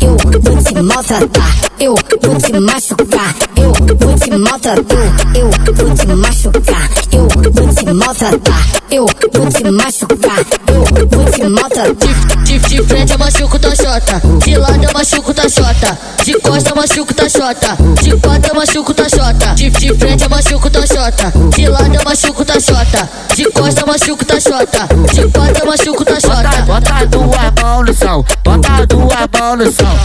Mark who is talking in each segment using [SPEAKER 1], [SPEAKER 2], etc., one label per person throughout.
[SPEAKER 1] eu vou te maltratar, eu vou te machucar, eu vou te maltratar, eu vou te machucar, eu vou te maltratar, eu vou te machucar, eu vou te maltratar.
[SPEAKER 2] De, de, de frente eu machuco tá chota, de lado eu machuco tá chota, de costa eu machuco tá chota, de quatro eu machuco tá chota, de, de frente eu machuco tá chota, de lado eu machuco tá chota, de costa eu machuco tá chota, de quatro eu machuco tá chota.
[SPEAKER 3] Bota tua mão no chão, bota tua mão no chão.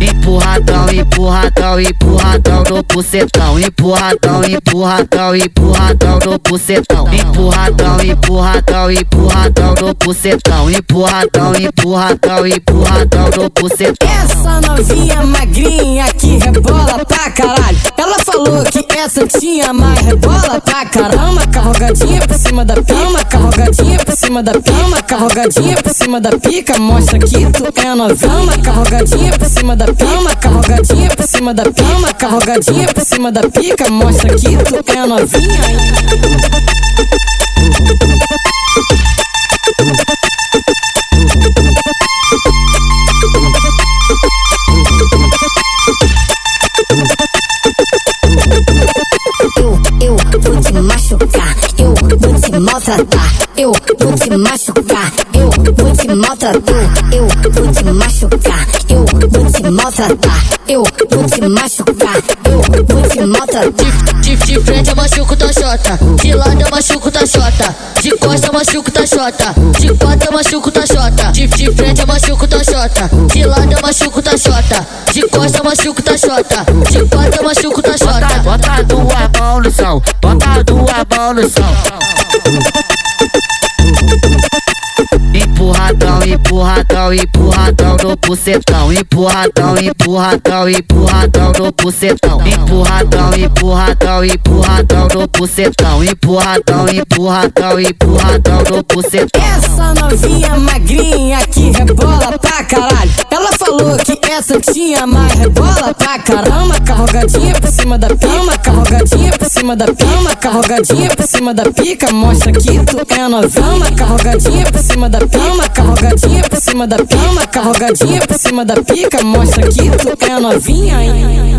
[SPEAKER 3] Empurradão, empurradão, empurradão no bucetão. Empurradão, empurradão, empurradão no bucetão. Empurradão, empurradão, empurradão no bucetão. Empurradão, empurradão, empurradão no bucetão.
[SPEAKER 4] Essa novinha magrinha que rebola pra caralho. Ela falou que essa tinha mais rebola pra caramba. Carrogadinha pra cima da cama, carrogadinha pra cima da cama, carrogadinha pra cima da pica. Mostra que tu é novinha, carrogadinha pra cima da cama, carrogadinha pra cima da cama, carrogadinha pra cima da pica. Mostra que tu é novinha.
[SPEAKER 1] Maltratar, eu vou te machucar, eu vou te maltratar, eu vou te machucar, eu vou te maltratar, eu vou te machucar, eu vou te maltratar.
[SPEAKER 2] De, de frente eu machuco tua xota, de lado eu machuco tua xota, de costa eu machuco tua xota, de quatro eu machuco tua xota. De, de frente eu machuco tua xota, de lado eu machuco tua xota, de costa eu machuco tua xota, de quatro eu machuco tua xota.
[SPEAKER 3] Bota tua mão no chão, bota tua mão no chão. Empurradão, empurradão, empurradão no bucetão. Empurradão, empurradão, empurradão no bucetão. Empurradão, empurradão, empurradão no bucetão. Empurradão, empurradão, empurradão no bucetão.
[SPEAKER 4] Essa novinha magrinha falou que essa tinha mais rebola pra caramba. Carrogadinha pra cima da cama, carrogadinha pra cima da cama, carrogadinha pra cima da pica. Mostra que tu é novinha, carrogadinha pra cima da cama, carrogadinha pra cima da cama, carrogadinha pra cima da pica. Mostra que tu é novinha. hein?